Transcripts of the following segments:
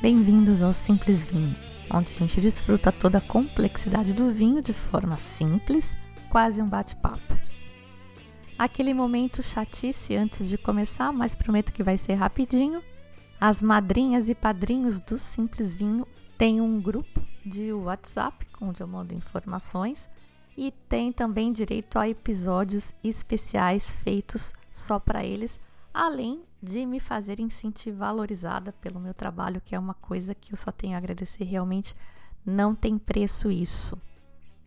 bem-vindos ao Simples Vinho, onde a gente desfruta toda a complexidade do vinho de forma simples, quase um bate-papo. Aquele momento chatice antes de começar, mas prometo que vai ser rapidinho. As madrinhas e padrinhos do Simples Vinho têm um grupo de WhatsApp onde eu mando informações e tem também direito a episódios especiais feitos só para eles, além de me fazerem sentir valorizada pelo meu trabalho, que é uma coisa que eu só tenho a agradecer realmente, não tem preço isso.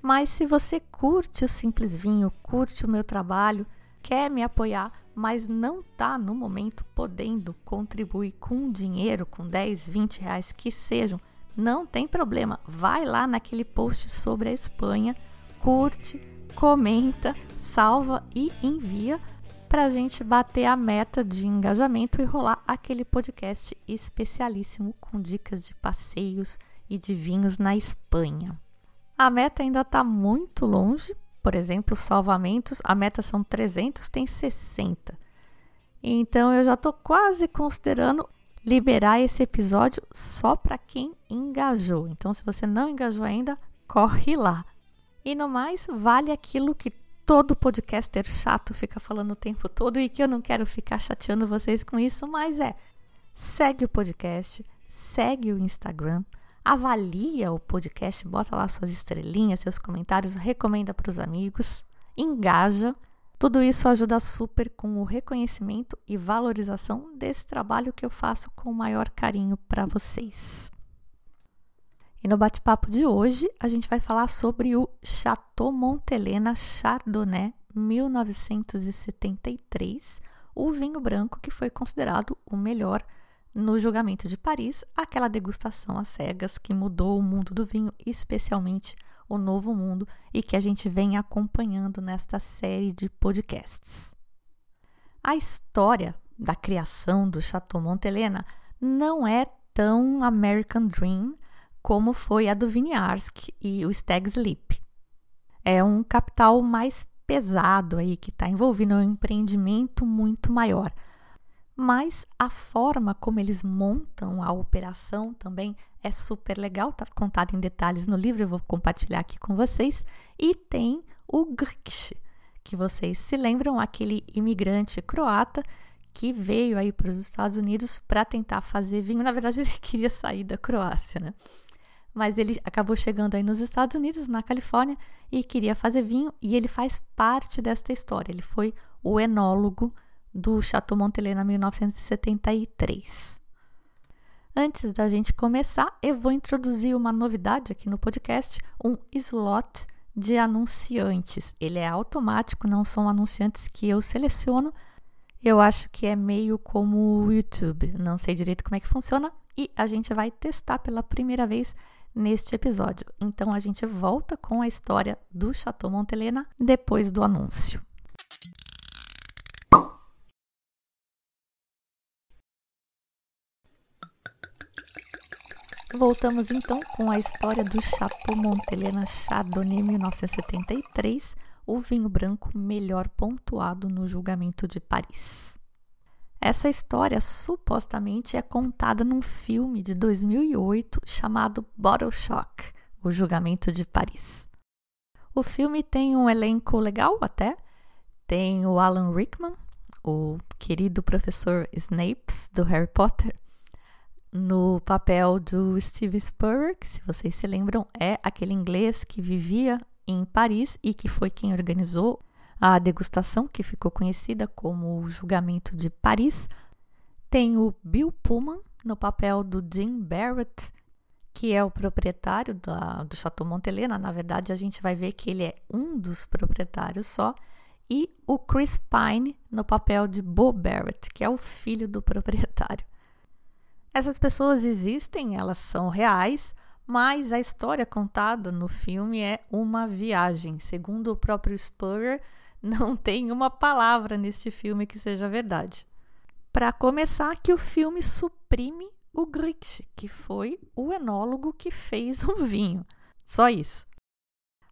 Mas se você curte o Simples Vinho, curte o meu trabalho, quer me apoiar, mas não está no momento podendo contribuir com dinheiro, com 10, 20 reais que sejam, não tem problema. Vai lá naquele post sobre a Espanha, curte, comenta, salva e envia para a gente bater a meta de engajamento e rolar aquele podcast especialíssimo com dicas de passeios e de vinhos na Espanha. A meta ainda está muito longe, por exemplo, salvamentos, a meta são 300, tem 60. Então eu já estou quase considerando liberar esse episódio só para quem engajou. Então, se você não engajou ainda, corre lá. E no mais, vale aquilo que todo podcaster chato fica falando o tempo todo e que eu não quero ficar chateando vocês com isso, mas é: segue o podcast, segue o Instagram, avalia o podcast, bota lá suas estrelinhas, seus comentários, recomenda para os amigos, engaja. Tudo isso ajuda super com o reconhecimento e valorização desse trabalho que eu faço com o maior carinho para vocês. E no bate-papo de hoje, a gente vai falar sobre o Chateau Montelena Chardonnay 1973, o vinho branco que foi considerado o melhor no julgamento de Paris, aquela degustação às cegas que mudou o mundo do vinho, especialmente o novo mundo, e que a gente vem acompanhando nesta série de podcasts. A história da criação do Chateau não é tão American Dream como foi a do Viniarsk e o Stag Sleep. É um capital mais pesado aí que está envolvido, um empreendimento muito maior mas a forma como eles montam a operação também é super legal, tá contado em detalhes no livro, eu vou compartilhar aqui com vocês. E tem o Grksh, que vocês se lembram, aquele imigrante croata que veio aí para os Estados Unidos para tentar fazer vinho. Na verdade, ele queria sair da Croácia, né? Mas ele acabou chegando aí nos Estados Unidos, na Califórnia, e queria fazer vinho, e ele faz parte desta história. Ele foi o enólogo do Chateau Montelena 1973. Antes da gente começar, eu vou introduzir uma novidade aqui no podcast, um slot de anunciantes. Ele é automático, não são anunciantes que eu seleciono. Eu acho que é meio como o YouTube, não sei direito como é que funciona e a gente vai testar pela primeira vez neste episódio. Então a gente volta com a história do Chateau Montelena depois do anúncio. Voltamos então com a história do Chateau Montelena Chardonnay 1973, o vinho branco melhor pontuado no julgamento de Paris. Essa história supostamente é contada num filme de 2008 chamado Bottle Shock, o julgamento de Paris. O filme tem um elenco legal até. Tem o Alan Rickman, o querido professor Snapes do Harry Potter no papel do Steve Spurrier, que se vocês se lembram é aquele inglês que vivia em Paris e que foi quem organizou a degustação que ficou conhecida como o Julgamento de Paris. Tem o Bill Pullman no papel do Jim Barrett, que é o proprietário da, do Chateau Montelena. Na verdade, a gente vai ver que ele é um dos proprietários só. e o Chris Pine no papel de Bo Barrett, que é o filho do proprietário. Essas pessoas existem, elas são reais, mas a história contada no filme é uma viagem. Segundo o próprio Spurrier, não tem uma palavra neste filme que seja verdade. Para começar, que o filme suprime o Grix, que foi o enólogo que fez o vinho. Só isso.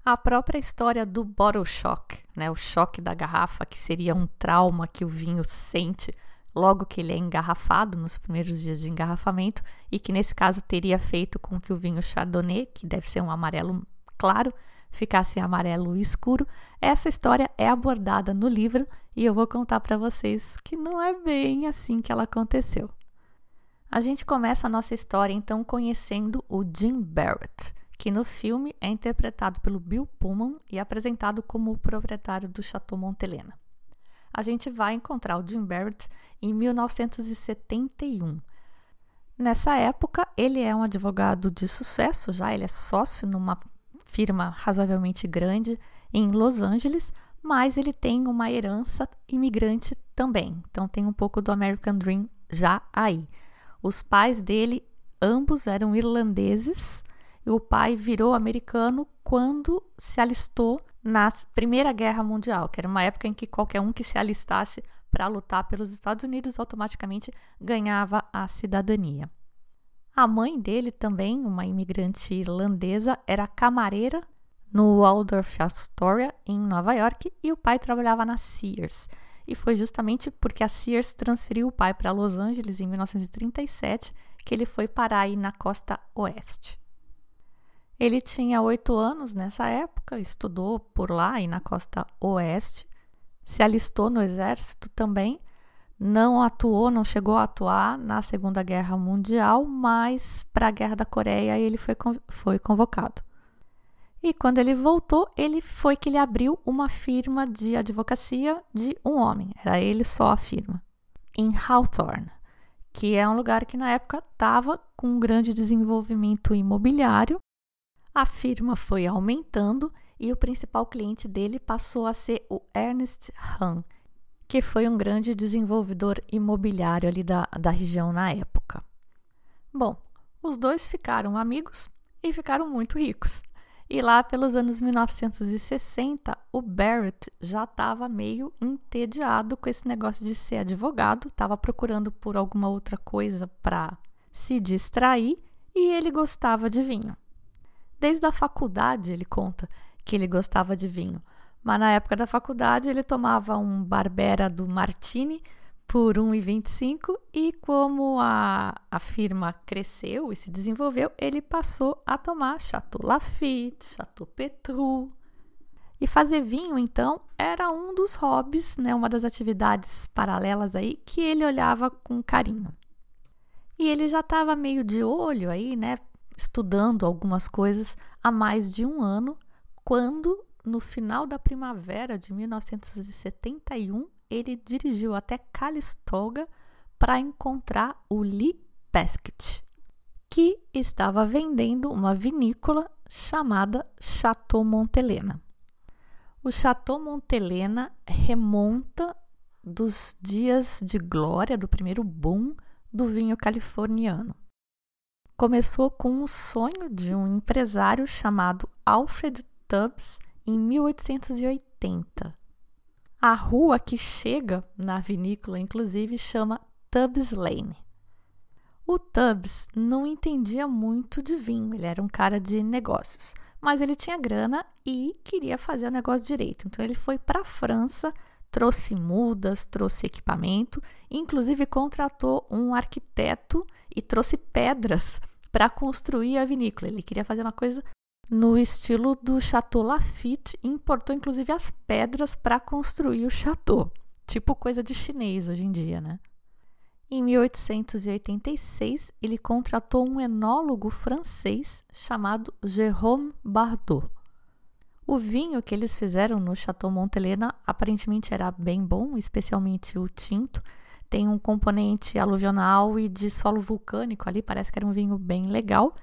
A própria história do bottle shock, né, o choque da garrafa, que seria um trauma que o vinho sente logo que ele é engarrafado nos primeiros dias de engarrafamento e que nesse caso teria feito com que o vinho Chardonnay, que deve ser um amarelo claro, ficasse amarelo escuro. Essa história é abordada no livro e eu vou contar para vocês que não é bem assim que ela aconteceu. A gente começa a nossa história então conhecendo o Jim Barrett que no filme é interpretado pelo Bill Pullman e apresentado como o proprietário do Chateau Montelena. A gente vai encontrar o Jim Barrett em 1971. Nessa época, ele é um advogado de sucesso, já ele é sócio numa firma razoavelmente grande em Los Angeles, mas ele tem uma herança imigrante também. Então tem um pouco do American Dream já aí. Os pais dele ambos eram irlandeses e o pai virou americano quando se alistou na Primeira Guerra Mundial, que era uma época em que qualquer um que se alistasse para lutar pelos Estados Unidos automaticamente ganhava a cidadania. A mãe dele também, uma imigrante irlandesa, era camareira no Waldorf Astoria, em Nova York, e o pai trabalhava na Sears. E foi justamente porque a Sears transferiu o pai para Los Angeles em 1937 que ele foi parar aí na costa oeste. Ele tinha oito anos nessa época, estudou por lá e na costa oeste, se alistou no exército também, não atuou, não chegou a atuar na Segunda Guerra Mundial, mas para a Guerra da Coreia ele foi, foi convocado. E quando ele voltou, ele foi que ele abriu uma firma de advocacia de um homem, era ele só a firma, em Hawthorne, que é um lugar que na época estava com um grande desenvolvimento imobiliário a firma foi aumentando e o principal cliente dele passou a ser o Ernest Hahn, que foi um grande desenvolvedor imobiliário ali da, da região na época. Bom, os dois ficaram amigos e ficaram muito ricos. E lá pelos anos 1960, o Barrett já estava meio entediado com esse negócio de ser advogado, estava procurando por alguma outra coisa para se distrair e ele gostava de vinho. Desde a faculdade, ele conta que ele gostava de vinho. Mas na época da faculdade, ele tomava um Barbera do Martini por 1,25 e como a, a firma cresceu e se desenvolveu, ele passou a tomar Chateau Lafite, Chateau Petrus. E fazer vinho, então, era um dos hobbies, né, uma das atividades paralelas aí que ele olhava com carinho. E ele já estava meio de olho aí, né, estudando algumas coisas há mais de um ano, quando, no final da primavera de 1971, ele dirigiu até Calistoga para encontrar o Lee Pesquet, que estava vendendo uma vinícola chamada Chateau Montelena. O Chateau Montelena remonta dos dias de glória do primeiro boom do vinho californiano começou com o sonho de um empresário chamado Alfred Tubbs em 1880. A rua que chega na vinícola, inclusive, chama Tubbs Lane. O Tubbs não entendia muito de vinho, ele era um cara de negócios, mas ele tinha grana e queria fazer o negócio direito. Então ele foi para a França, trouxe mudas, trouxe equipamento, inclusive contratou um arquiteto e trouxe pedras para construir a vinícola. Ele queria fazer uma coisa no estilo do Chateau Lafite e importou inclusive as pedras para construir o chateau. Tipo coisa de chinês hoje em dia, né? Em 1886, ele contratou um enólogo francês chamado Jérôme Bardot. O vinho que eles fizeram no Chateau Montelena aparentemente era bem bom, especialmente o tinto, tem um componente aluvional e de solo vulcânico ali, parece que era um vinho bem legal.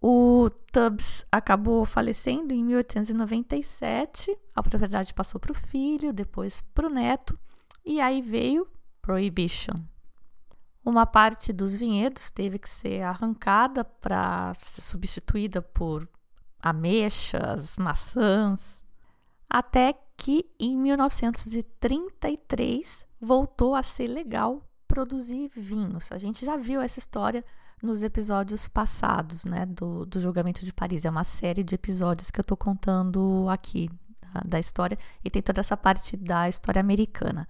O Tubbs acabou falecendo em 1897. A propriedade passou para o filho, depois para o neto, e aí veio Prohibition. Uma parte dos vinhedos teve que ser arrancada para ser substituída por ameixas, maçãs, até que em 1933 voltou a ser legal produzir vinhos. A gente já viu essa história nos episódios passados, né, do, do julgamento de Paris. É uma série de episódios que eu estou contando aqui da, da história e tem toda essa parte da história americana.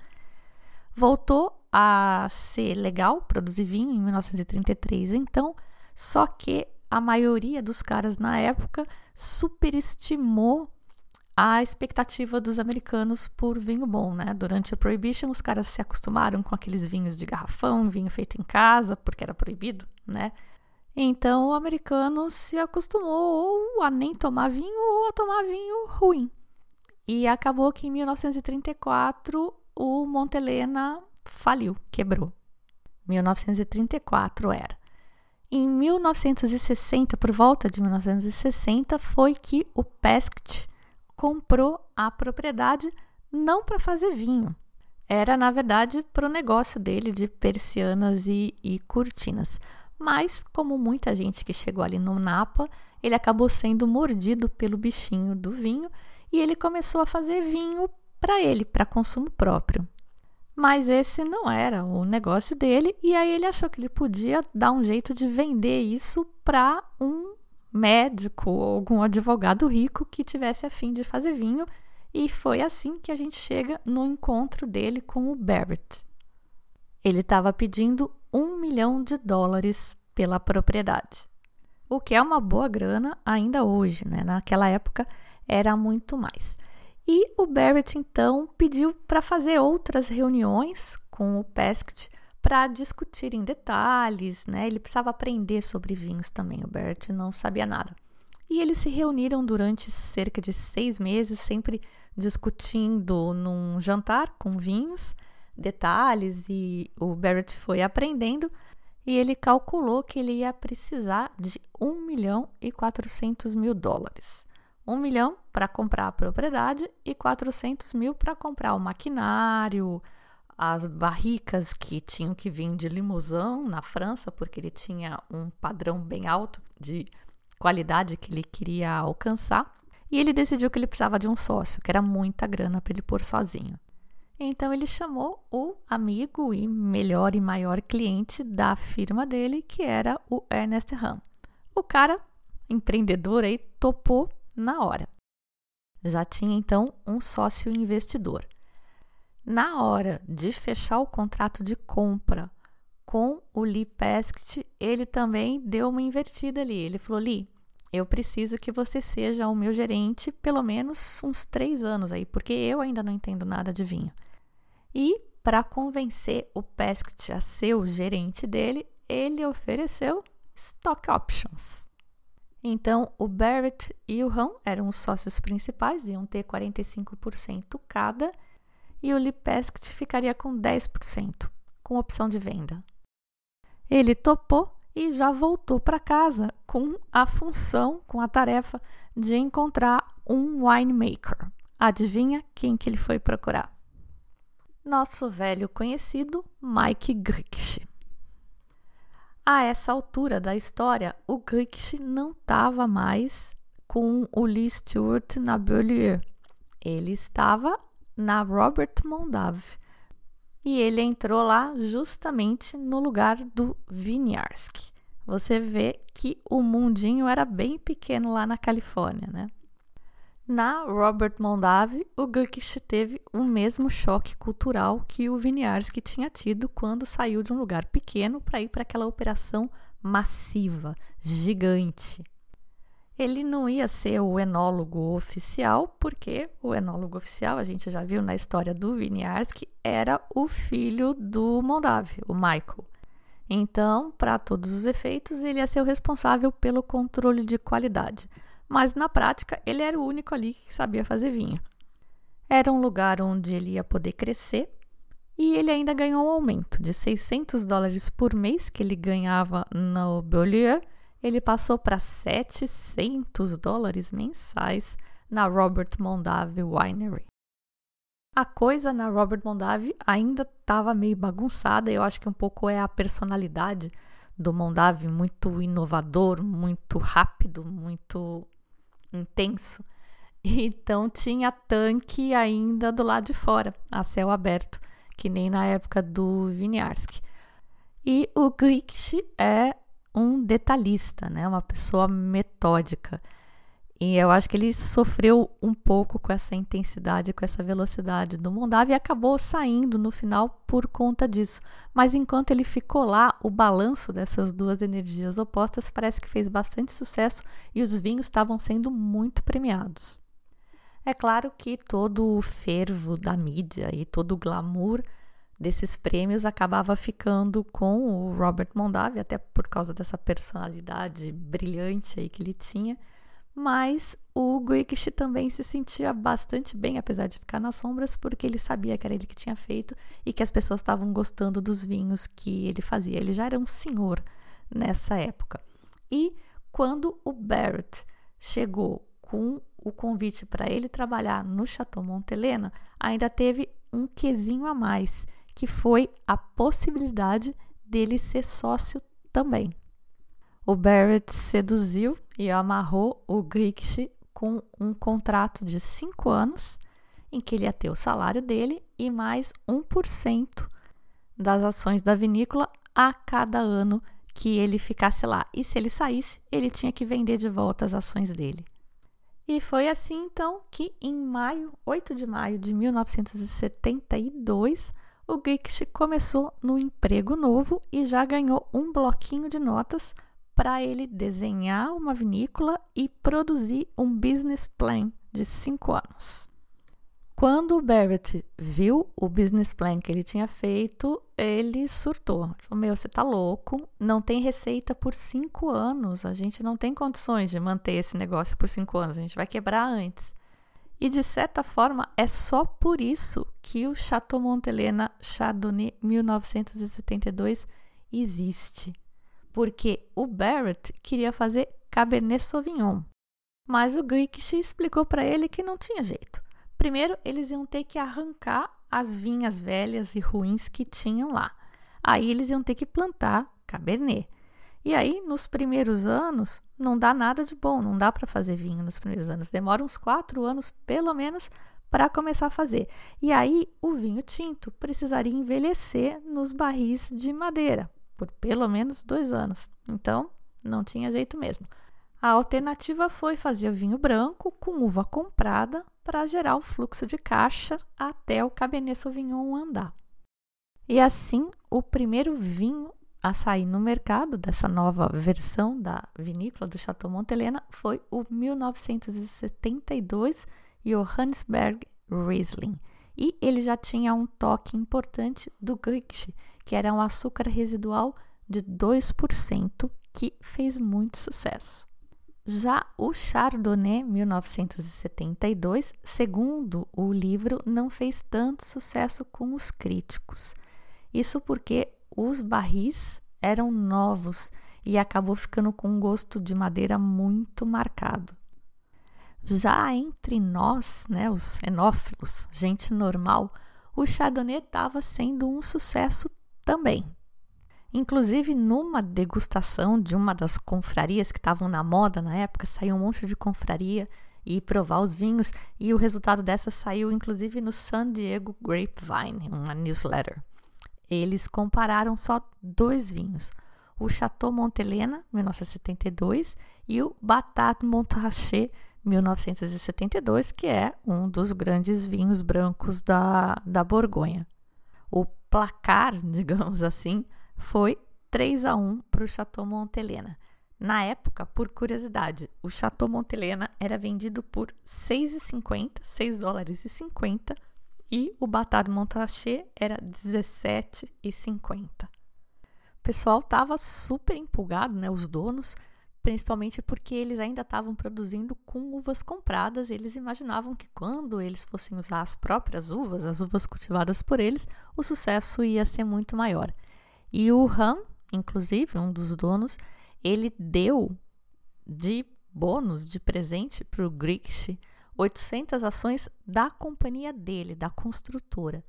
Voltou a ser legal produzir vinho em 1933, então, só que a maioria dos caras na época superestimou a expectativa dos americanos por vinho bom, né? Durante a Prohibition, os caras se acostumaram com aqueles vinhos de garrafão, vinho feito em casa, porque era proibido, né? Então, o americano se acostumou ou a nem tomar vinho ou a tomar vinho ruim. E acabou que em 1934 o Montelena faliu, quebrou. 1934 era. Em 1960, por volta de 1960, foi que o Peskt comprou a propriedade não para fazer vinho. Era, na verdade, para o negócio dele de persianas e, e cortinas. Mas, como muita gente que chegou ali no Napa, ele acabou sendo mordido pelo bichinho do vinho e ele começou a fazer vinho para ele, para consumo próprio. Mas esse não era o negócio dele, e aí ele achou que ele podia dar um jeito de vender isso para um médico ou algum advogado rico que tivesse a fim de fazer vinho, e foi assim que a gente chega no encontro dele com o Barrett. Ele estava pedindo um milhão de dólares pela propriedade, o que é uma boa grana ainda hoje, né? Naquela época era muito mais. E o Barrett então pediu para fazer outras reuniões com o Peskt para discutir em detalhes, né? Ele precisava aprender sobre vinhos também. O Bert não sabia nada. E eles se reuniram durante cerca de seis meses, sempre discutindo num jantar com vinhos, detalhes, e o Barrett foi aprendendo. E ele calculou que ele ia precisar de 1 milhão e 400 mil dólares. 1 milhão para comprar a propriedade e 400 mil para comprar o maquinário, as barricas que tinham que vir de limusão na França, porque ele tinha um padrão bem alto de qualidade que ele queria alcançar. E ele decidiu que ele precisava de um sócio, que era muita grana para ele pôr sozinho. Então ele chamou o amigo e melhor e maior cliente da firma dele, que era o Ernest Ham. O cara, empreendedor aí, topou na hora. Já tinha então um sócio investidor. Na hora de fechar o contrato de compra com o Lee Peskt, ele também deu uma invertida ali. Ele falou: Lee, eu preciso que você seja o meu gerente pelo menos uns três anos aí, porque eu ainda não entendo nada de vinho. E para convencer o Peskt a ser o gerente dele, ele ofereceu stock options. Então, o Barrett e o Ram eram os sócios principais, iam ter 45% cada, e o Lipeskt ficaria com 10%, com opção de venda. Ele topou e já voltou para casa com a função, com a tarefa de encontrar um winemaker. Adivinha quem que ele foi procurar? Nosso velho conhecido Mike Griksch. A essa altura da história, o Griksch não estava mais com o Lee Stewart na Beaulieu. Ele estava na Robert Mondavi. E ele entrou lá justamente no lugar do Winiarski. Você vê que o mundinho era bem pequeno lá na Califórnia, né? Na Robert Mondavi, o Gurkish teve o mesmo choque cultural que o Winiarski tinha tido quando saiu de um lugar pequeno para ir para aquela operação massiva, gigante, ele não ia ser o enólogo oficial, porque o enólogo oficial, a gente já viu na história do Winiarski, era o filho do Mondavi, o Michael. Então, para todos os efeitos, ele ia ser o responsável pelo controle de qualidade. Mas na prática, ele era o único ali que sabia fazer vinho. Era um lugar onde ele ia poder crescer e ele ainda ganhou um aumento de 600 dólares por mês que ele ganhava no Beaulieu ele passou para 700 dólares mensais na Robert Mondavi Winery. A coisa na Robert Mondavi ainda estava meio bagunçada, eu acho que um pouco é a personalidade do Mondavi, muito inovador, muito rápido, muito intenso. Então tinha tanque ainda do lado de fora, a céu aberto, que nem na época do Winiarski. E o Griksch é um detalhista, né? uma pessoa metódica. E eu acho que ele sofreu um pouco com essa intensidade, com essa velocidade do Mondavi e acabou saindo no final por conta disso. Mas enquanto ele ficou lá, o balanço dessas duas energias opostas parece que fez bastante sucesso e os vinhos estavam sendo muito premiados. É claro que todo o fervo da mídia e todo o glamour desses prêmios acabava ficando com o Robert Mondavi, até por causa dessa personalidade brilhante aí que ele tinha. Mas o Guikish também se sentia bastante bem, apesar de ficar nas sombras, porque ele sabia que era ele que tinha feito e que as pessoas estavam gostando dos vinhos que ele fazia. Ele já era um senhor nessa época. E quando o Barrett chegou com o convite para ele trabalhar no Chateau Montelena, ainda teve um quesinho a mais que foi a possibilidade dele ser sócio também. O Barrett seduziu e amarrou o Griksch com um contrato de cinco anos, em que ele ia ter o salário dele e mais 1% das ações da vinícola a cada ano que ele ficasse lá. E se ele saísse, ele tinha que vender de volta as ações dele. E foi assim então que em maio, 8 de maio de 1972, o Giksch começou no emprego novo e já ganhou um bloquinho de notas para ele desenhar uma vinícola e produzir um business plan de cinco anos. Quando o Barrett viu o business plan que ele tinha feito, ele surtou. Falou, meu, você tá louco, não tem receita por cinco anos, a gente não tem condições de manter esse negócio por cinco anos, a gente vai quebrar antes. E de certa forma é só por isso que o Chateau Montelena Chardonnay 1972 existe. Porque o Barrett queria fazer Cabernet Sauvignon. Mas o Griksch explicou para ele que não tinha jeito. Primeiro, eles iam ter que arrancar as vinhas velhas e ruins que tinham lá. Aí eles iam ter que plantar Cabernet. E aí, nos primeiros anos, não dá nada de bom, não dá para fazer vinho nos primeiros anos. Demora uns quatro anos, pelo menos, para começar a fazer. E aí, o vinho tinto precisaria envelhecer nos barris de madeira por pelo menos dois anos. Então, não tinha jeito mesmo. A alternativa foi fazer o vinho branco com uva comprada para gerar o fluxo de caixa até o Cabernet Sauvignon andar. E assim, o primeiro vinho a sair no mercado dessa nova versão da vinícola do Chateau Montelena foi o 1972 Johannesberg Riesling. E ele já tinha um toque importante do Griksch, que era um açúcar residual de 2%, que fez muito sucesso. Já o Chardonnay 1972, segundo o livro, não fez tanto sucesso com os críticos. Isso porque os barris eram novos e acabou ficando com um gosto de madeira muito marcado. Já entre nós, né, os enófilos, gente normal, o Chardonnay estava sendo um sucesso também. Inclusive, numa degustação de uma das confrarias que estavam na moda na época, saiu um monte de confraria e provar os vinhos, e o resultado dessa saiu inclusive no San Diego Grapevine, uma newsletter. Eles compararam só dois vinhos, o Chateau Montelena, 1972, e o Batat Montrachet, 1972, que é um dos grandes vinhos brancos da, da Borgonha. O placar, digamos assim, foi 3 a 1 para o Chateau Montelena. Na época, por curiosidade, o Chateau Montelena era vendido por 6,50, 6 dólares e 50 e o Batard Montrachet era 17,50. O pessoal estava super empolgado, né, os donos, principalmente porque eles ainda estavam produzindo com uvas compradas. Eles imaginavam que quando eles fossem usar as próprias uvas, as uvas cultivadas por eles, o sucesso ia ser muito maior. E o Ram, inclusive, um dos donos, ele deu de bônus, de presente para o Grix 800 ações da companhia dele, da construtora,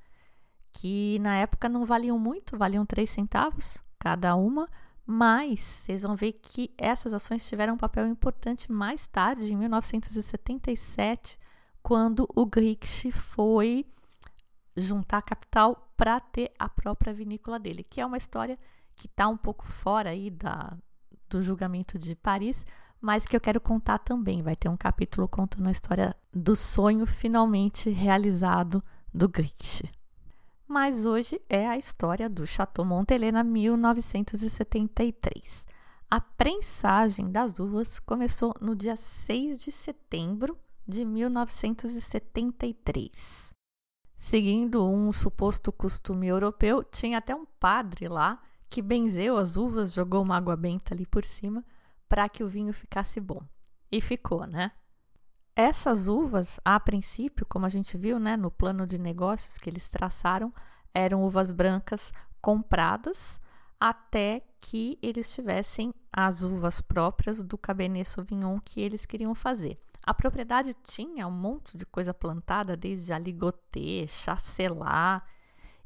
que na época não valiam muito, valiam 3 centavos cada uma, mas vocês vão ver que essas ações tiveram um papel importante mais tarde, em 1977, quando o Grix foi juntar capital para ter a própria vinícola dele, que é uma história que está um pouco fora aí da, do julgamento de Paris, mas que eu quero contar também. Vai ter um capítulo contando a história do sonho finalmente realizado do Grix. Mas hoje é a história do Chateau Montelena 1973. A prensagem das uvas começou no dia 6 de setembro de 1973. Seguindo um suposto costume europeu, tinha até um padre lá que benzeu as uvas, jogou uma água benta ali por cima para que o vinho ficasse bom. E ficou, né? Essas uvas, a princípio, como a gente viu, né, no plano de negócios que eles traçaram, eram uvas brancas compradas até que eles tivessem as uvas próprias do Cabernet Sauvignon que eles queriam fazer. A propriedade tinha um monte de coisa plantada, desde aligoté, chacelar,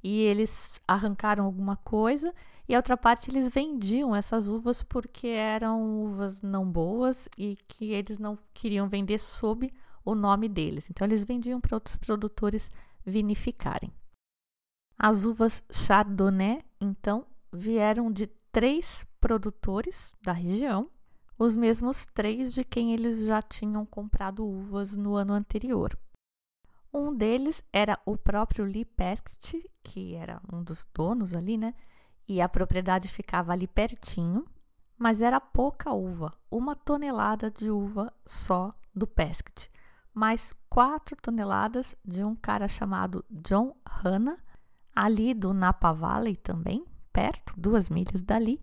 e eles arrancaram alguma coisa e a outra parte eles vendiam essas uvas porque eram uvas não boas e que eles não queriam vender sob o nome deles. Então eles vendiam para outros produtores vinificarem. As uvas Chardonnay, então, vieram de três produtores da região, os mesmos três de quem eles já tinham comprado uvas no ano anterior. Um deles era o próprio Lee Pest, que era um dos donos ali, né? E a propriedade ficava ali pertinho, mas era pouca uva, uma tonelada de uva só do Pesquet, mais quatro toneladas de um cara chamado John Hanna, ali do Napa Valley também, perto, duas milhas dali,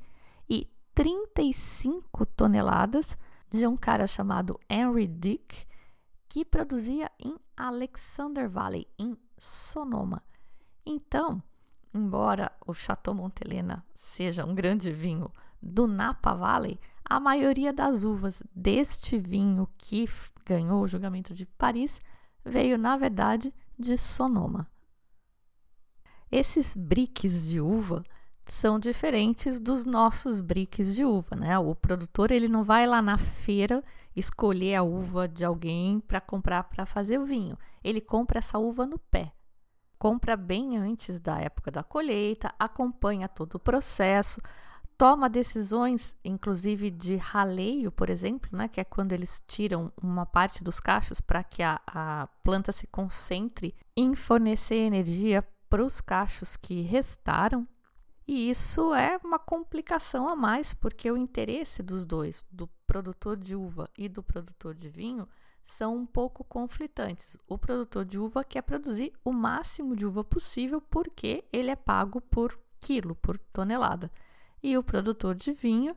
e 35 toneladas de um cara chamado Henry Dick, que produzia em Alexander Valley, em Sonoma. Então, embora o Chateau Montelena seja um grande vinho do Napa Valley, a maioria das uvas deste vinho que ganhou o julgamento de Paris veio, na verdade, de Sonoma. Esses briques de uva são diferentes dos nossos briques de uva, né? O produtor ele não vai lá na feira escolher a uva de alguém para comprar para fazer o vinho. Ele compra essa uva no pé. Compra bem antes da época da colheita, acompanha todo o processo, toma decisões, inclusive de raleio, por exemplo, né, que é quando eles tiram uma parte dos cachos para que a, a planta se concentre em fornecer energia para os cachos que restaram e isso é uma complicação a mais, porque o interesse dos dois, do produtor de uva e do produtor de vinho, são um pouco conflitantes. O produtor de uva quer produzir o máximo de uva possível porque ele é pago por quilo, por tonelada. E o produtor de vinho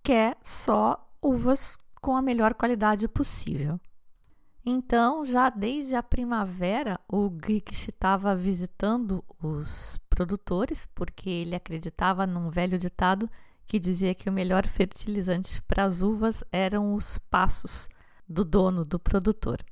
quer só uvas com a melhor qualidade possível. Então, já desde a primavera, o Grix estava visitando os produtores, porque ele acreditava num velho ditado que dizia que o melhor fertilizante para as uvas eram os passos do dono, do produtor.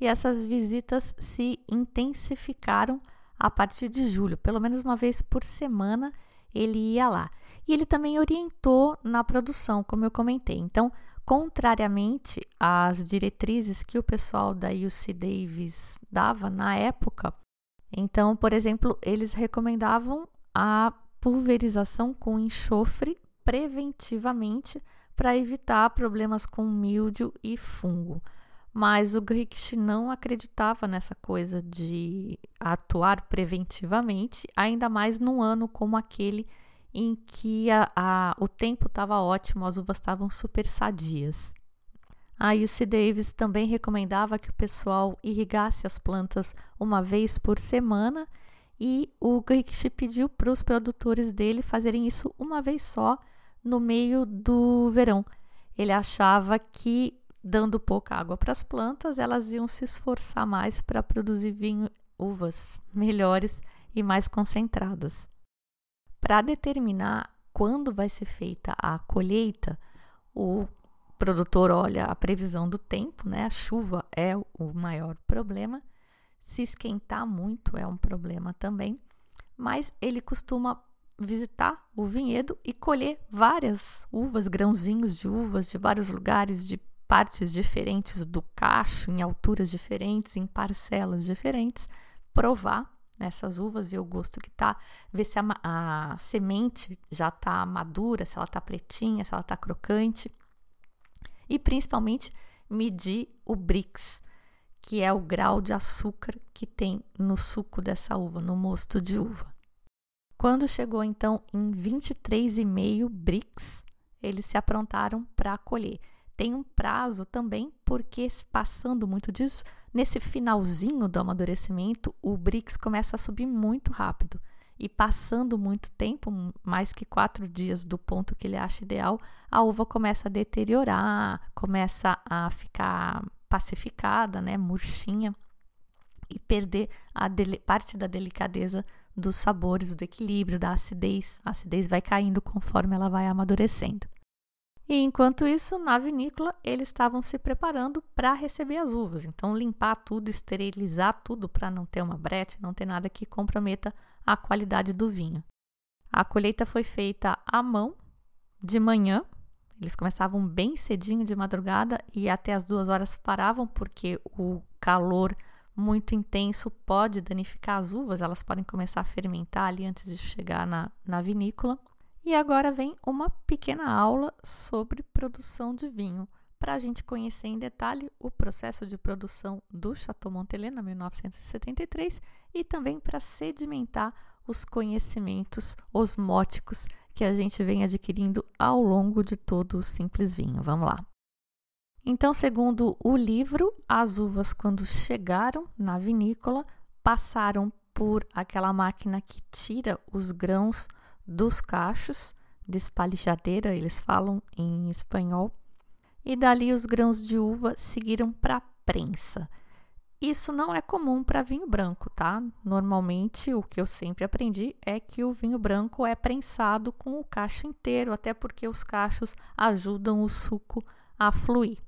E essas visitas se intensificaram a partir de julho, pelo menos uma vez por semana ele ia lá. E ele também orientou na produção, como eu comentei. Então, contrariamente às diretrizes que o pessoal da UC Davis dava na época. Então, por exemplo, eles recomendavam a pulverização com enxofre preventivamente para evitar problemas com míldio e fungo. Mas o Grix não acreditava nessa coisa de atuar preventivamente, ainda mais num ano como aquele em que a, a, o tempo estava ótimo, as uvas estavam super sadias. A UC Davis também recomendava que o pessoal irrigasse as plantas uma vez por semana e o Grix pediu para os produtores dele fazerem isso uma vez só no meio do verão. Ele achava que dando pouca água para as plantas, elas iam se esforçar mais para produzir vinho, uvas melhores e mais concentradas. Para determinar quando vai ser feita a colheita, o produtor olha a previsão do tempo, né? A chuva é o maior problema. Se esquentar muito é um problema também, mas ele costuma visitar o vinhedo e colher várias uvas, grãozinhos de uvas de vários lugares, de partes diferentes do cacho, em alturas diferentes, em parcelas diferentes, provar essas uvas, ver o gosto que tá, ver se a, a semente já tá madura, se ela tá pretinha, se ela tá crocante. E principalmente medir o Brix, que é o grau de açúcar que tem no suco dessa uva, no mosto de uva. Quando chegou então em 23,5 Brix, eles se aprontaram para colher. Tem um prazo também, porque passando muito disso, nesse finalzinho do amadurecimento, o Brix começa a subir muito rápido. E passando muito tempo, mais que quatro dias do ponto que ele acha ideal, a uva começa a deteriorar, começa a ficar pacificada, né, murchinha, e perder a parte da delicadeza dos sabores, do equilíbrio, da acidez. A acidez vai caindo conforme ela vai amadurecendo. E enquanto isso, na vinícola, eles estavam se preparando para receber as uvas. Então, limpar tudo, esterilizar tudo para não ter uma brecha, não ter nada que comprometa a qualidade do vinho. A colheita foi feita à mão, de manhã. Eles começavam bem cedinho de madrugada e até as duas horas paravam, porque o calor muito intenso pode danificar as uvas, elas podem começar a fermentar ali antes de chegar na, na vinícola. E agora vem uma pequena aula sobre produção de vinho, para a gente conhecer em detalhe o processo de produção do Chateau Montelena 1973 e também para sedimentar os conhecimentos osmóticos que a gente vem adquirindo ao longo de todo o Simples Vinho. Vamos lá. Então, segundo o livro, as uvas, quando chegaram na vinícola, passaram por aquela máquina que tira os grãos dos cachos, despalichadeira, eles falam em espanhol, e dali os grãos de uva seguiram para a prensa. Isso não é comum para vinho branco, tá? Normalmente, o que eu sempre aprendi é que o vinho branco é prensado com o cacho inteiro, até porque os cachos ajudam o suco a fluir.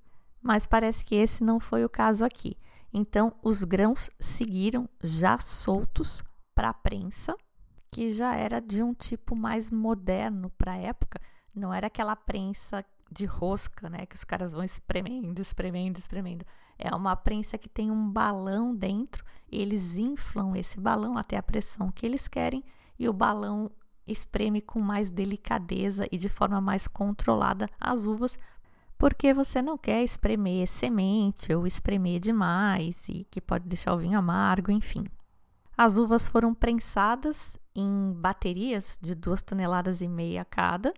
Mas parece que esse não foi o caso aqui. Então, os grãos seguiram já soltos para a prensa que já era de um tipo mais moderno para a época, não era aquela prensa de rosca, né, que os caras vão espremendo, espremendo, espremendo. É uma prensa que tem um balão dentro, eles inflam esse balão até a pressão que eles querem e o balão espreme com mais delicadeza e de forma mais controlada as uvas, porque você não quer espremer semente ou espremer demais e que pode deixar o vinho amargo, enfim. As uvas foram prensadas em baterias de duas toneladas e meia cada.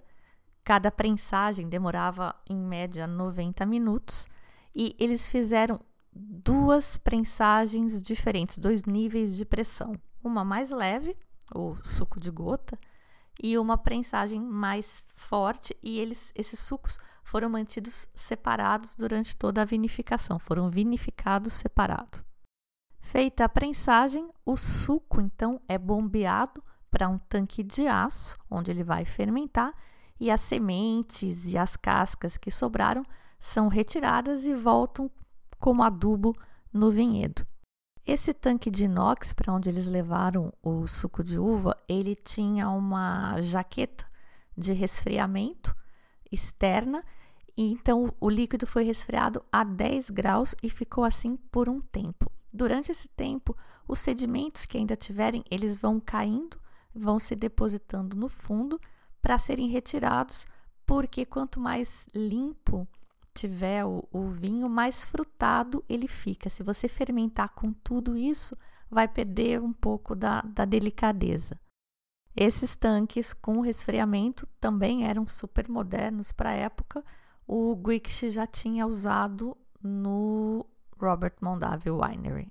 Cada prensagem demorava em média 90 minutos e eles fizeram duas prensagens diferentes, dois níveis de pressão. Uma mais leve, o suco de gota, e uma prensagem mais forte, e eles esses sucos foram mantidos separados durante toda a vinificação, foram vinificados separados. Feita a prensagem, o suco então é bombeado para um tanque de aço, onde ele vai fermentar, e as sementes e as cascas que sobraram são retiradas e voltam como adubo no vinhedo. Esse tanque de inox para onde eles levaram o suco de uva, ele tinha uma jaqueta de resfriamento externa, e então o líquido foi resfriado a 10 graus e ficou assim por um tempo. Durante esse tempo, os sedimentos que ainda tiverem, eles vão caindo, vão se depositando no fundo para serem retirados, porque quanto mais limpo tiver o, o, vinho, mais frutado ele fica. Se você fermentar com tudo isso, vai perder um pouco da, da delicadeza. Esses tanques com resfriamento também eram super modernos para a época. O Guick's já tinha usado no Robert Mondavi Winery.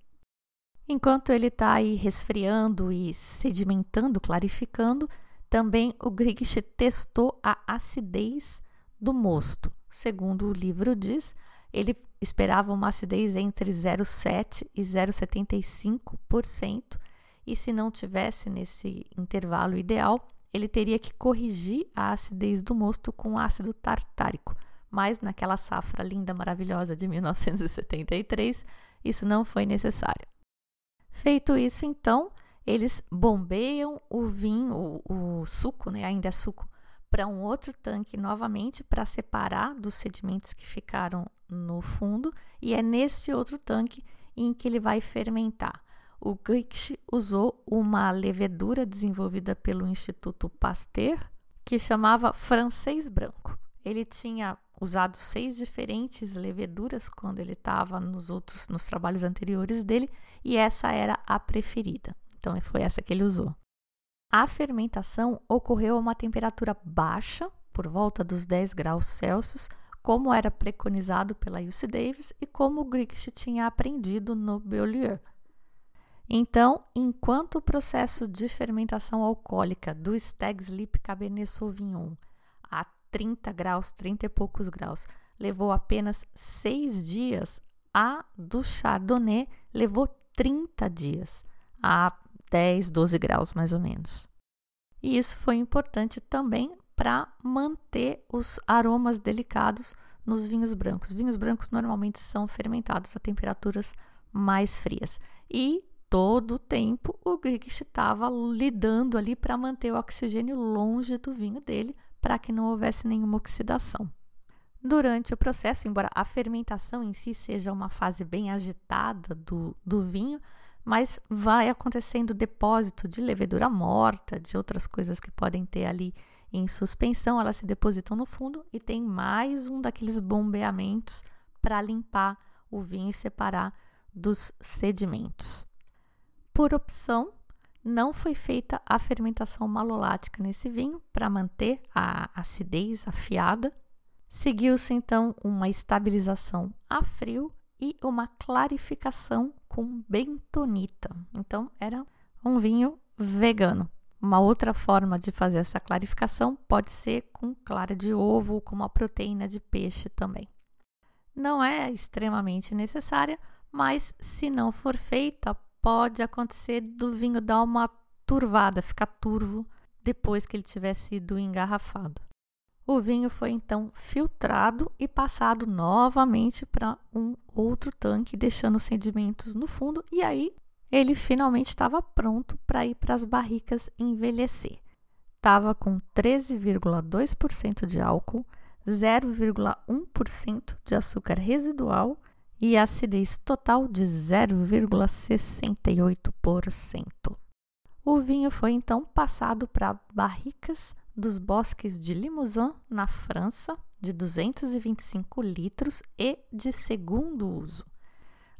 Enquanto ele está aí resfriando e sedimentando, clarificando, também o Griggs testou a acidez do mosto. Segundo o livro diz, ele esperava uma acidez entre 0,7% e 0,75%, e se não tivesse nesse intervalo ideal, ele teria que corrigir a acidez do mosto com ácido tartárico, mas naquela safra linda, maravilhosa de 1973, isso não foi necessário. Feito isso, então, eles bombeiam o vinho, o, o suco, né, ainda é suco, para um outro tanque novamente para separar dos sedimentos que ficaram no fundo, e é neste outro tanque em que ele vai fermentar. O Grix usou uma levedura desenvolvida pelo Instituto Pasteur, que chamava francês branco. Ele tinha usado seis diferentes leveduras quando ele estava nos outros nos trabalhos anteriores dele e essa era a preferida. Então foi essa que ele usou. A fermentação ocorreu a uma temperatura baixa, por volta dos 10 graus Celsius, como era preconizado pela UC Davis e como Grix tinha aprendido no Beaulieu. Então, enquanto o processo de fermentação alcoólica do Stag Sleep Cabernet Sauvignon 30 graus, 30 e poucos graus, levou apenas 6 dias, a do Chardonnay levou 30 dias, a 10, 12 graus mais ou menos. E isso foi importante também para manter os aromas delicados nos vinhos brancos. Vinhos brancos normalmente são fermentados a temperaturas mais frias. E todo o tempo o Griggs estava lidando ali para manter o oxigênio longe do vinho dele, para que não houvesse nenhuma oxidação. Durante o processo, embora a fermentação em si seja uma fase bem agitada do, do vinho, mas vai acontecendo depósito de levedura morta, de outras coisas que podem ter ali em suspensão, elas se depositam no fundo e tem mais um daqueles bombeamentos para limpar o vinho e separar dos sedimentos. Por opção, não foi feita a fermentação malolática nesse vinho para manter a acidez afiada. Seguiu-se então uma estabilização a frio e uma clarificação com bentonita. Então, era um vinho vegano. Uma outra forma de fazer essa clarificação pode ser com clara de ovo com uma proteína de peixe também. Não é extremamente necessária, mas se não for feita, pode acontecer do vinho dar uma turvada, ficar turvo depois que ele tiver sido engarrafado. O vinho foi então filtrado e passado novamente para um outro tanque, deixando sedimentos no fundo, e aí ele finalmente estava pronto para ir para as barricas envelhecer. Estava com 13,2% de álcool, 0,1% de açúcar residual e acidez total de 0,68%. O vinho foi então passado para barricas dos bosques de Limousin, na França, de 225 litros e de segundo uso.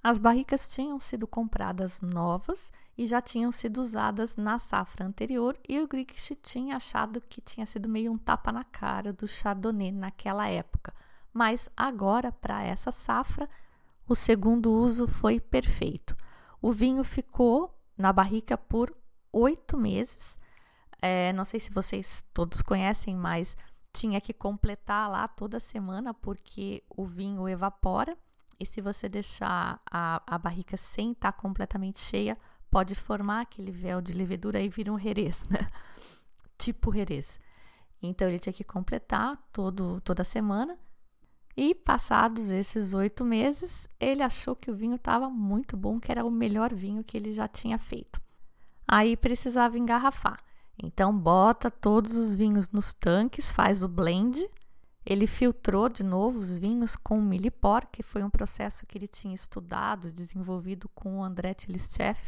As barricas tinham sido compradas novas e já tinham sido usadas na safra anterior, e o Griggs tinha achado que tinha sido meio um tapa na cara do Chardonnay naquela época. Mas agora, para essa safra, o segundo uso foi perfeito. O vinho ficou na barrica por oito meses é, não sei se vocês todos conhecem, mas tinha que completar lá toda semana porque o vinho evapora. E se você deixar a, a barrica sem estar tá completamente cheia, pode formar aquele véu de levedura e vira um herês, né? tipo herês. Então ele tinha que completar todo, toda semana. E passados esses oito meses, ele achou que o vinho estava muito bom, que era o melhor vinho que ele já tinha feito. Aí precisava engarrafar. Então bota todos os vinhos nos tanques, faz o blend. Ele filtrou de novo os vinhos com milipor, que foi um processo que ele tinha estudado, desenvolvido com o André Tilistchev,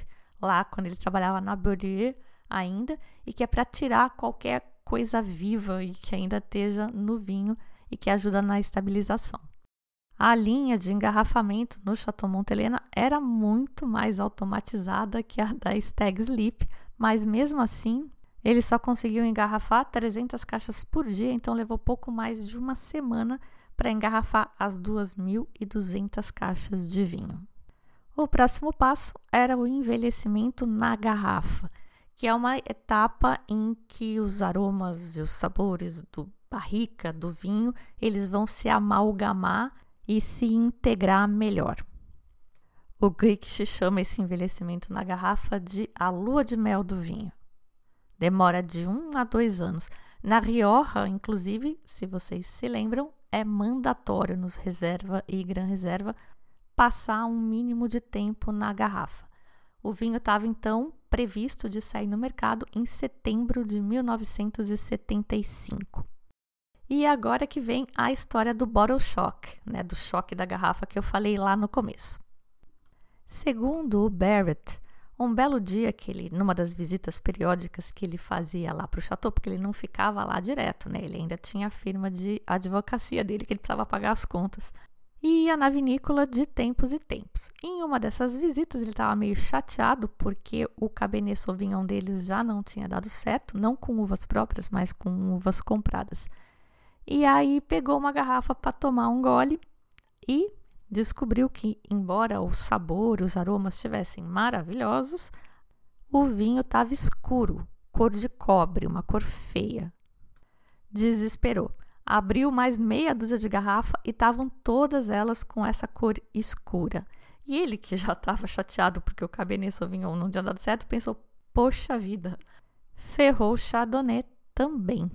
lá quando ele trabalhava na Beaulieu ainda, e que é para tirar qualquer coisa viva e que ainda esteja no vinho e que ajuda na estabilização. A linha de engarrafamento no Chateau Montelena era muito mais automatizada que a da Stag Sleep, mas mesmo assim ele só conseguiu engarrafar 300 caixas por dia, então levou pouco mais de uma semana para engarrafar as 2.200 caixas de vinho. O próximo passo era o envelhecimento na garrafa, que é uma etapa em que os aromas e os sabores do barrica, do vinho, eles vão se amalgamar e se integrar melhor. O Greek chama esse envelhecimento na garrafa de a lua de mel do vinho. Demora de um a dois anos. Na Rioja, inclusive, se vocês se lembram, é mandatório nos reserva e gran reserva passar um mínimo de tempo na garrafa. O vinho estava então previsto de sair no mercado em setembro de 1975. E agora que vem a história do bottle shock, né, do choque da garrafa que eu falei lá no começo. Segundo o Barrett, um belo dia que ele, numa das visitas periódicas que ele fazia lá para o chateau, porque ele não ficava lá direto, né? Ele ainda tinha a firma de advocacia dele que ele precisava pagar as contas. E ia na vinícola de tempos e tempos. Em uma dessas visitas, ele estava meio chateado porque o Cabernet Sauvignon deles já não tinha dado certo, não com uvas próprias, mas com uvas compradas. E aí pegou uma garrafa para tomar um gole e descobriu que, embora o sabor, os aromas estivessem maravilhosos, o vinho estava escuro, cor de cobre, uma cor feia. Desesperou. Abriu mais meia dúzia de garrafa e estavam todas elas com essa cor escura. E ele, que já estava chateado porque o Cabernet Sauvignon não tinha dado certo, pensou: poxa vida, ferrou o Chardonnay também.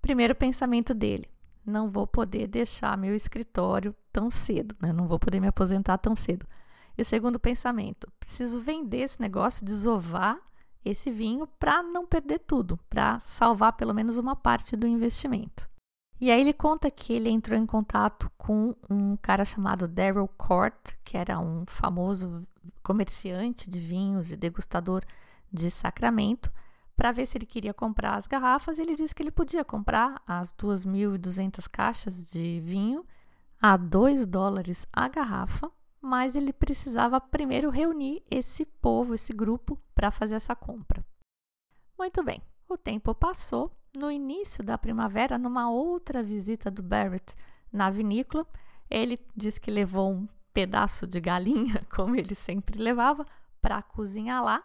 Primeiro pensamento dele: não vou poder deixar meu escritório tão cedo, né? Não vou poder me aposentar tão cedo. E o segundo pensamento, preciso vender esse negócio, desovar esse vinho para não perder tudo, para salvar pelo menos uma parte do investimento. E aí ele conta que ele entrou em contato com um cara chamado Daryl Court, que era um famoso comerciante de vinhos e degustador de Sacramento, para ver se ele queria comprar as garrafas. Ele disse que ele podia comprar as 2.200 caixas de vinho a 2 dólares a garrafa, mas ele precisava primeiro reunir esse povo, esse grupo, para fazer essa compra. Muito bem, o tempo passou. No início da primavera, numa outra visita do Barrett na vinícola, ele disse que levou um pedaço de galinha, como ele sempre levava, para cozinhar lá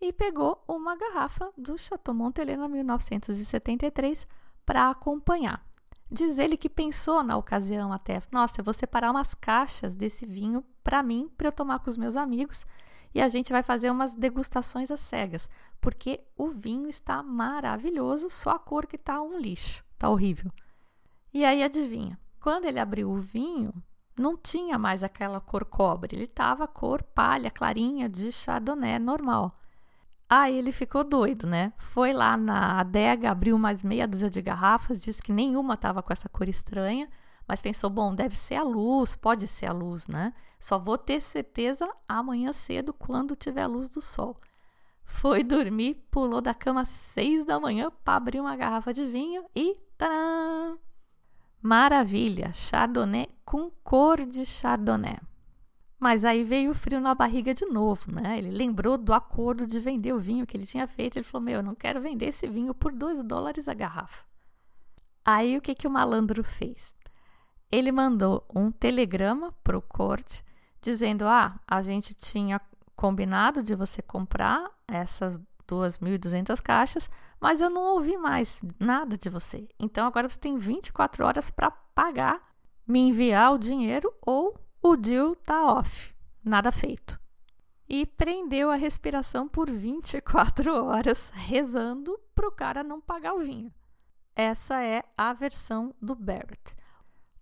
e pegou uma garrafa do Chateau Montelena 1973 para acompanhar. Diz ele que pensou na ocasião até, nossa, eu vou separar umas caixas desse vinho para mim, para eu tomar com os meus amigos, e a gente vai fazer umas degustações às cegas, porque o vinho está maravilhoso, só a cor que está um lixo, está horrível. E aí adivinha, quando ele abriu o vinho, não tinha mais aquela cor cobre, ele estava cor palha clarinha de chardonnay normal. Aí ele ficou doido, né? Foi lá na adega, abriu mais meia dúzia de garrafas, disse que nenhuma estava com essa cor estranha, mas pensou, bom, deve ser a luz, pode ser a luz, né? Só vou ter certeza amanhã cedo, quando tiver a luz do sol. Foi dormir, pulou da cama às seis da manhã para abrir uma garrafa de vinho e tadã! Maravilha! Chardonnay com cor de Chardonnay. Mas aí veio o frio na barriga de novo, né? Ele lembrou do acordo de vender o vinho que ele tinha feito. Ele falou: Meu, eu não quero vender esse vinho por 2 dólares a garrafa. Aí o que, que o malandro fez? Ele mandou um telegrama para o corte dizendo: Ah, a gente tinha combinado de você comprar essas 2.200 caixas, mas eu não ouvi mais nada de você. Então agora você tem 24 horas para pagar, me enviar o dinheiro ou o deal tá off, nada feito. E prendeu a respiração por 24 horas, rezando para o cara não pagar o vinho. Essa é a versão do Barrett.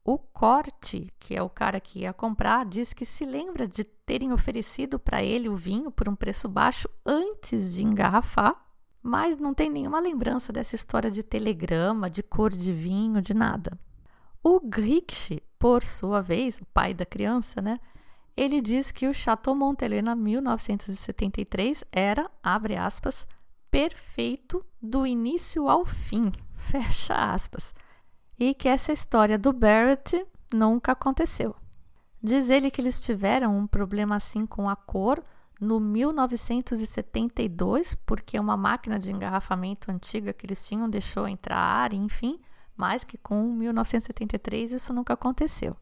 O Corte, que é o cara que ia comprar, diz que se lembra de terem oferecido para ele o vinho por um preço baixo antes de engarrafar, mas não tem nenhuma lembrança dessa história de telegrama, de cor de vinho, de nada. O Grix, por sua vez, o pai da criança, né? Ele diz que o Chateau Montelena 1973 era, abre aspas, perfeito do início ao fim, fecha aspas, e que essa história do Barrett nunca aconteceu. Diz ele que eles tiveram um problema assim com a cor no 1972, porque uma máquina de engarrafamento antiga que eles tinham deixou entrar ar, enfim, mas que com 1973 isso nunca aconteceu.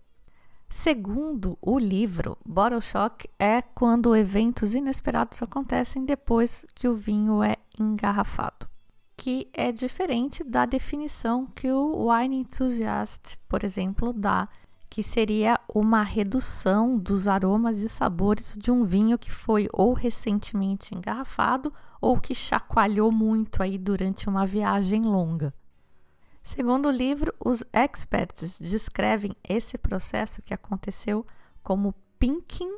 Segundo o livro, Bottle Shock é quando eventos inesperados acontecem depois que o vinho é engarrafado, que é diferente da definição que o Wine Enthusiast, por exemplo, dá, que seria uma redução dos aromas e sabores de um vinho que foi ou recentemente engarrafado ou que chacoalhou muito aí durante uma viagem longa. Segundo o livro, os experts descrevem esse processo que aconteceu como pinking,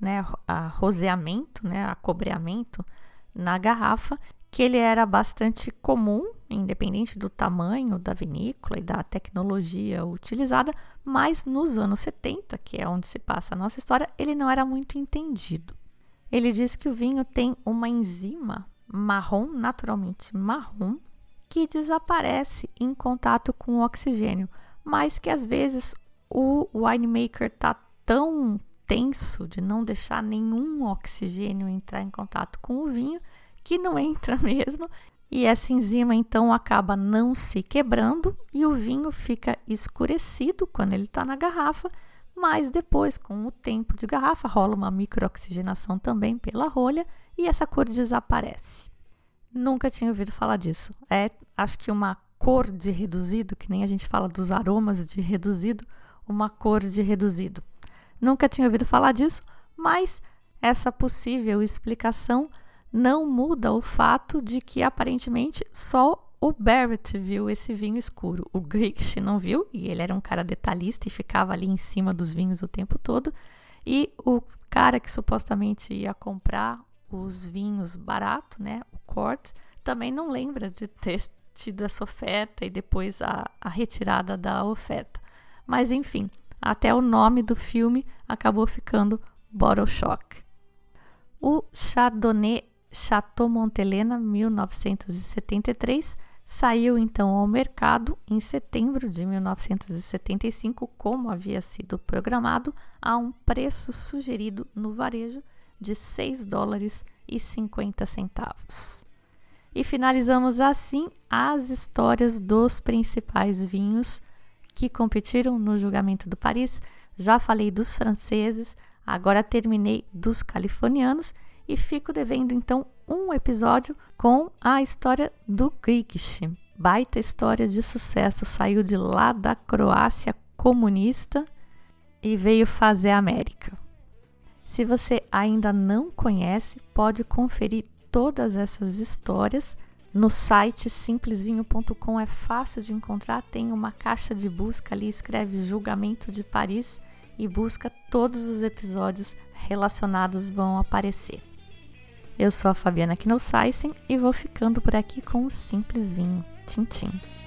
né, arrozeamento, né, acobreamento na garrafa, que ele era bastante comum, independente do tamanho da vinícola e da tecnologia utilizada, mas nos anos 70, que é onde se passa a nossa história, ele não era muito entendido. Ele diz que o vinho tem uma enzima marrom, naturalmente marrom, que desaparece em contato com o oxigênio, mas que às vezes o winemaker está tão tenso de não deixar nenhum oxigênio entrar em contato com o vinho que não entra mesmo e essa enzima então acaba não se quebrando e o vinho fica escurecido quando ele está na garrafa, mas depois, com o tempo de garrafa, rola uma microoxigenação também pela rolha e essa cor desaparece. Nunca tinha ouvido falar disso. É, acho que uma cor de reduzido, que nem a gente fala dos aromas de reduzido, uma cor de reduzido. Nunca tinha ouvido falar disso, mas essa possível explicação não muda o fato de que aparentemente só o Barrett viu esse vinho escuro. O Grigsch não viu, e ele era um cara detalhista e ficava ali em cima dos vinhos o tempo todo. E o cara que supostamente ia comprar os vinhos barato, né, o Court, também não lembra de ter tido essa oferta e depois a, a retirada da oferta. Mas enfim, até o nome do filme acabou ficando Bottle Shock. O Chardonnay Chateau Montelena 1973 saiu então ao mercado em setembro de 1975, como havia sido programado, a um preço sugerido no varejo de 6 dólares e 50 centavos. E finalizamos assim as histórias dos principais vinhos que competiram no julgamento do Paris. Já falei dos franceses, agora terminei dos californianos e fico devendo então um episódio com a história do Grigsch. Baita história de sucesso, saiu de lá da Croácia comunista e veio fazer a América. Se você ainda não conhece, pode conferir todas essas histórias no site simplesvinho.com é fácil de encontrar, tem uma caixa de busca ali, escreve Julgamento de Paris e busca todos os episódios relacionados vão aparecer. Eu sou a Fabiana Knossaisen e vou ficando por aqui com o Simples Vinho. Tchim, tchim.